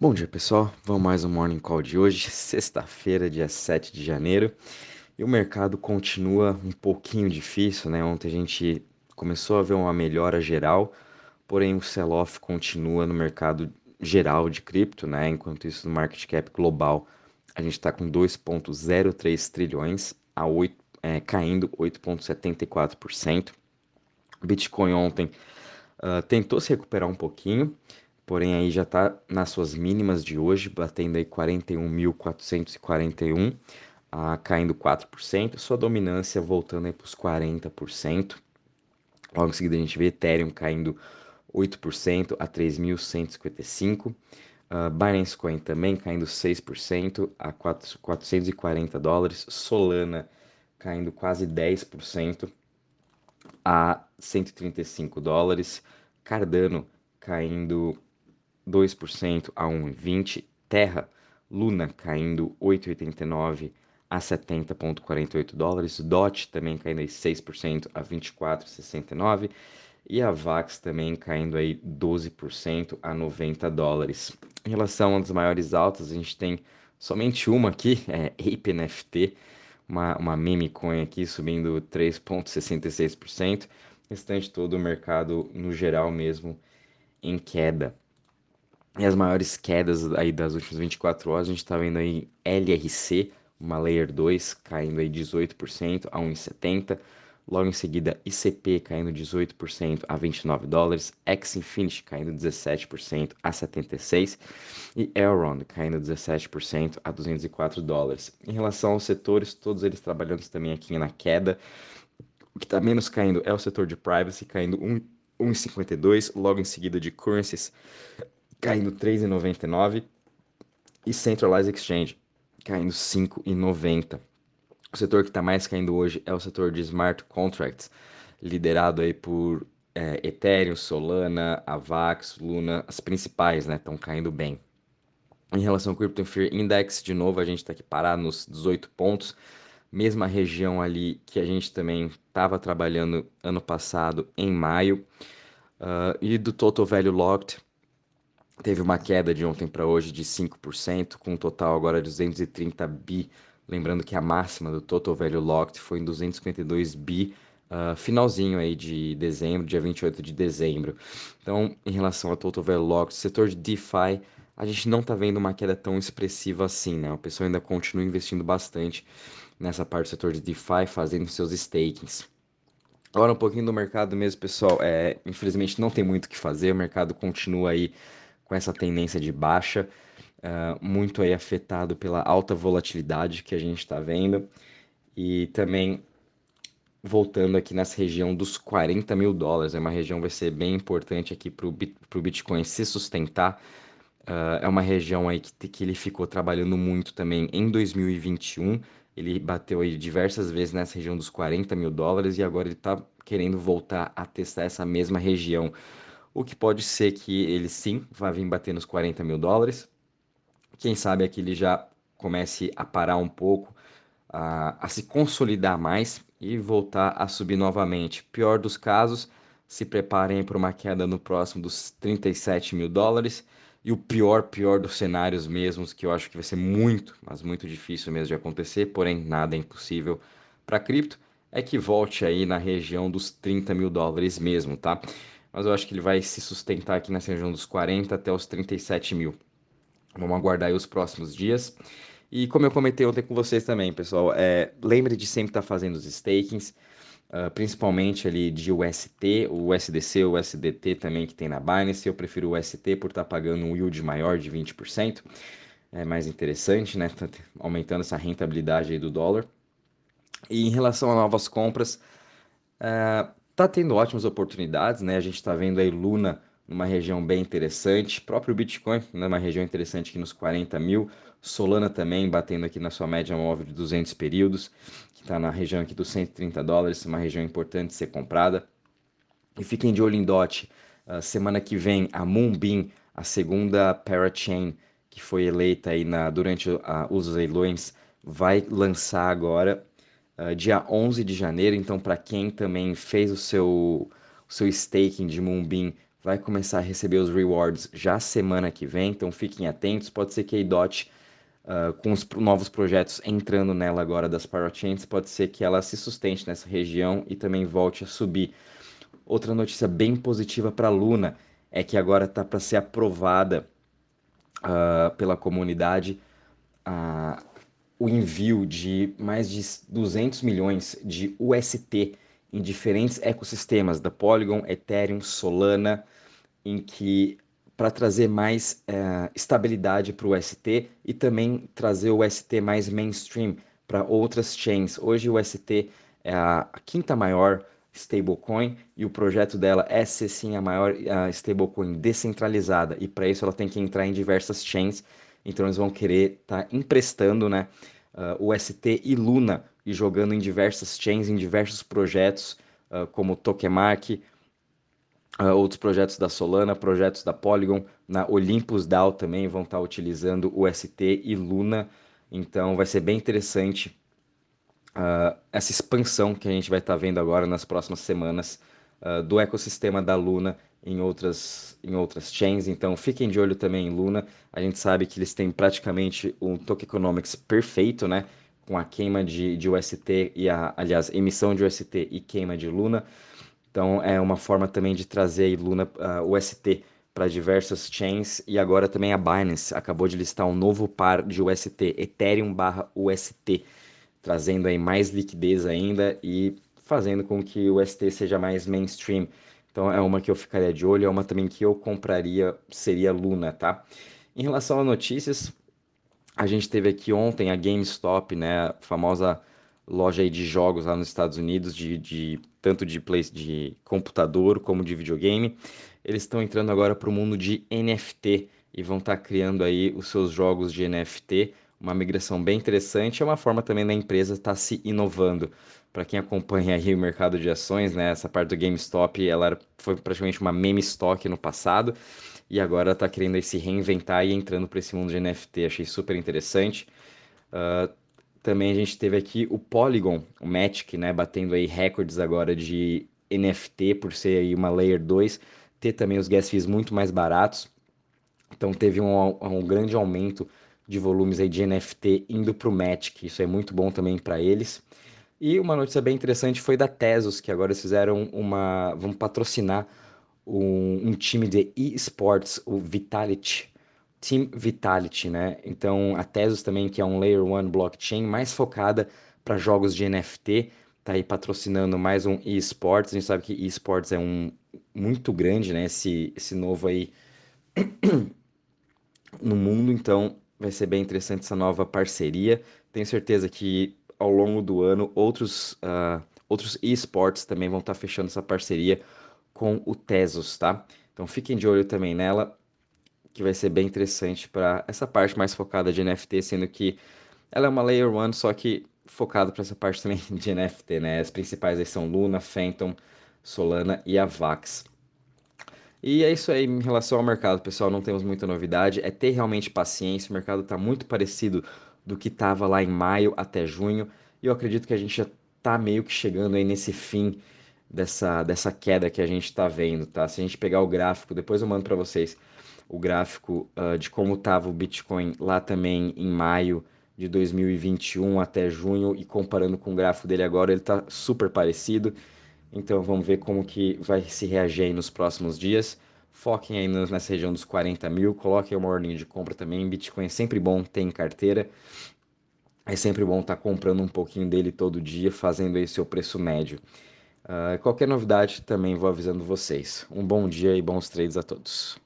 Bom dia pessoal, vamos mais um Morning Call de hoje, sexta-feira, dia 7 de janeiro, e o mercado continua um pouquinho difícil, né? Ontem a gente começou a ver uma melhora geral, porém o sell-off continua no mercado geral de cripto, né? Enquanto isso no market cap global a gente está com 2,03 trilhões, a 8, é, caindo 8,74%. Bitcoin ontem uh, tentou se recuperar um pouquinho, porém aí já está nas suas mínimas de hoje, batendo aí 41.441, uh, caindo 4%, sua dominância voltando aí para os 40%. Logo em seguida a gente vê Ethereum caindo 8% a 3.155. Uh, Binance Coin também caindo 6% a 4, 440 dólares. Solana caindo quase 10% a 135 dólares. Cardano caindo 2% a 1,20. Terra, Luna caindo 8,89 a 70,48 dólares. DOT também caindo aí 6% a 24,69. E a VAX também caindo aí 12% a 90 dólares. Em relação às maiores altas, a gente tem somente uma aqui, é Ape NFT, uma, uma meme coin aqui subindo 3,66%, restante todo o mercado no geral mesmo em queda. E as maiores quedas aí das últimas 24 horas, a gente está vendo aí LRC, uma Layer 2, caindo aí 18% a 1,70%. Logo em seguida, ICP caindo 18% a 29 dólares, X-Infinity caindo 17% a 76 e Elrond caindo 17% a 204 dólares. Em relação aos setores, todos eles trabalhando também aqui na queda. O que está menos caindo é o setor de privacy, caindo 1,52, logo em seguida de currencies caindo 3,99 e Centralized Exchange caindo 5,90. O setor que está mais caindo hoje é o setor de smart contracts, liderado aí por é, Ethereum, Solana, Avax, Luna, as principais, né, estão caindo bem. Em relação ao Crypto Fear Index, de novo, a gente está aqui parado nos 18 pontos, mesma região ali que a gente também estava trabalhando ano passado, em maio. Uh, e do Total Value Locked, teve uma queda de ontem para hoje de 5%, com um total agora de 230 bi Lembrando que a máxima do Total Value Locked foi em 252 bi, uh, finalzinho aí de dezembro, dia 28 de dezembro. Então, em relação ao Total Value Locked, setor de DeFi, a gente não está vendo uma queda tão expressiva assim, né? O pessoal ainda continua investindo bastante nessa parte do setor de DeFi, fazendo seus stakings. Agora um pouquinho do mercado mesmo, pessoal. É, infelizmente não tem muito o que fazer, o mercado continua aí com essa tendência de baixa uh, muito aí afetado pela alta volatilidade que a gente está vendo e também voltando aqui nessa região dos 40 mil dólares, é uma região vai ser bem importante aqui para o Bitcoin se sustentar. Uh, é uma região aí que, que ele ficou trabalhando muito também em 2021. Ele bateu aí diversas vezes nessa região dos 40 mil dólares e agora ele está querendo voltar a testar essa mesma região. O que pode ser que ele sim vá vir bater nos 40 mil dólares, quem sabe aqui ele já comece a parar um pouco, a, a se consolidar mais e voltar a subir novamente. Pior dos casos, se preparem para uma queda no próximo dos 37 mil dólares. E o pior, pior dos cenários mesmos, que eu acho que vai ser muito, mas muito difícil mesmo de acontecer, porém nada é impossível para cripto, é que volte aí na região dos 30 mil dólares mesmo, tá? Mas eu acho que ele vai se sustentar aqui nessa região dos 40 até os 37 mil. Vamos aguardar aí os próximos dias. E como eu comentei ontem com vocês também, pessoal, é, lembre de sempre estar tá fazendo os stakings, uh, principalmente ali de UST, o USDC, o USDT também que tem na Binance. Eu prefiro o UST por estar tá pagando um yield maior de 20%. É mais interessante, né? Tá aumentando essa rentabilidade aí do dólar. E em relação a novas compras, uh, tá tendo ótimas oportunidades, né? A gente está vendo aí Luna numa região bem interessante. Próprio Bitcoin, numa região interessante aqui nos 40 mil. Solana também batendo aqui na sua média móvel de 200 períodos, que está na região aqui dos 130 dólares, uma região importante de ser comprada. E fiquem de olho em DOT. Uh, semana que vem, a Moonbeam, a segunda parachain que foi eleita aí na, durante uh, os leilões, vai lançar agora, uh, dia 11 de janeiro. Então, para quem também fez o seu, o seu staking de Moonbeam, vai começar a receber os rewards já semana que vem, então fiquem atentos. Pode ser que a IDOT, uh, com os novos projetos entrando nela agora das parachains, pode ser que ela se sustente nessa região e também volte a subir. Outra notícia bem positiva para a Luna é que agora está para ser aprovada uh, pela comunidade uh, o envio de mais de 200 milhões de UST em diferentes ecossistemas da Polygon, Ethereum, Solana, em que para trazer mais uh, estabilidade para o UST e também trazer o UST mais mainstream para outras chains. Hoje o UST é a, a quinta maior stablecoin e o projeto dela é ser sim a maior uh, stablecoin descentralizada e para isso ela tem que entrar em diversas chains. Então eles vão querer estar tá emprestando, né, uh, o UST e Luna e jogando em diversas chains, em diversos projetos, uh, como Tokemark, uh, outros projetos da Solana, projetos da Polygon, na Olympus DAO também vão estar utilizando o ST e Luna, então vai ser bem interessante essa expansão que a gente vai estar vendo agora nas próximas semanas do ecossistema da Luna em outras, em outras chains, então fiquem de olho também em Luna. A gente sabe que eles têm praticamente um tokenomics perfeito, né? com a queima de, de UST e a, aliás, emissão de UST e queima de Luna. Então é uma forma também de trazer Luna uh, UST para diversas chains e agora também a Binance acabou de listar um novo par de UST, Ethereum barra UST, trazendo aí mais liquidez ainda e fazendo com que o UST seja mais mainstream. Então é uma que eu ficaria de olho, é uma também que eu compraria, seria Luna, tá? Em relação a notícias, a gente teve aqui ontem a GameStop, né, a famosa loja aí de jogos lá nos Estados Unidos, de, de tanto de, play, de computador como de videogame. Eles estão entrando agora para o mundo de NFT e vão estar tá criando aí os seus jogos de NFT, uma migração bem interessante, é uma forma também da empresa estar tá se inovando. Para quem acompanha aí o mercado de ações, né, essa parte do GameStop, ela era, foi praticamente uma meme stock no passado e agora está querendo se reinventar e entrando para esse mundo de NFT. Achei super interessante. Uh, também a gente teve aqui o Polygon, o Matic, né, batendo aí recordes agora de NFT por ser aí uma Layer 2, ter também os gas fees muito mais baratos. Então teve um, um grande aumento de volumes aí de NFT indo para o Matic, isso é muito bom também para eles. E uma notícia bem interessante foi da Tesos, que agora fizeram uma. vão patrocinar um, um time de esports, o Vitality, Team Vitality, né? Então a Tesos também, que é um Layer 1 blockchain mais focada para jogos de NFT, tá aí patrocinando mais um esports. A gente sabe que esports é um muito grande, né? Esse, esse novo aí no mundo, então vai ser bem interessante essa nova parceria. Tenho certeza que ao longo do ano outros, uh, outros esports também vão estar tá fechando essa parceria com o Tesos, tá? Então fiquem de olho também nela, que vai ser bem interessante para essa parte mais focada de NFT, sendo que ela é uma Layer 1, só que focado para essa parte também de NFT, né? As principais aí são Luna, Phantom, Solana e Avax. E é isso aí em relação ao mercado, pessoal. Não temos muita novidade. É ter realmente paciência. O mercado está muito parecido do que estava lá em maio até junho. E eu acredito que a gente já está meio que chegando aí nesse fim dessa, dessa queda que a gente está vendo, tá? Se a gente pegar o gráfico, depois eu mando para vocês o gráfico uh, de como estava o Bitcoin lá também em maio de 2021 até junho e comparando com o gráfico dele agora, ele está super parecido. Então vamos ver como que vai se reagir aí nos próximos dias. Foquem aí nessa região dos 40 mil, coloquem uma ordem de compra também. Bitcoin é sempre bom ter em carteira. É sempre bom estar tá comprando um pouquinho dele todo dia, fazendo aí seu preço médio. Uh, qualquer novidade também vou avisando vocês. Um bom dia e bons trades a todos.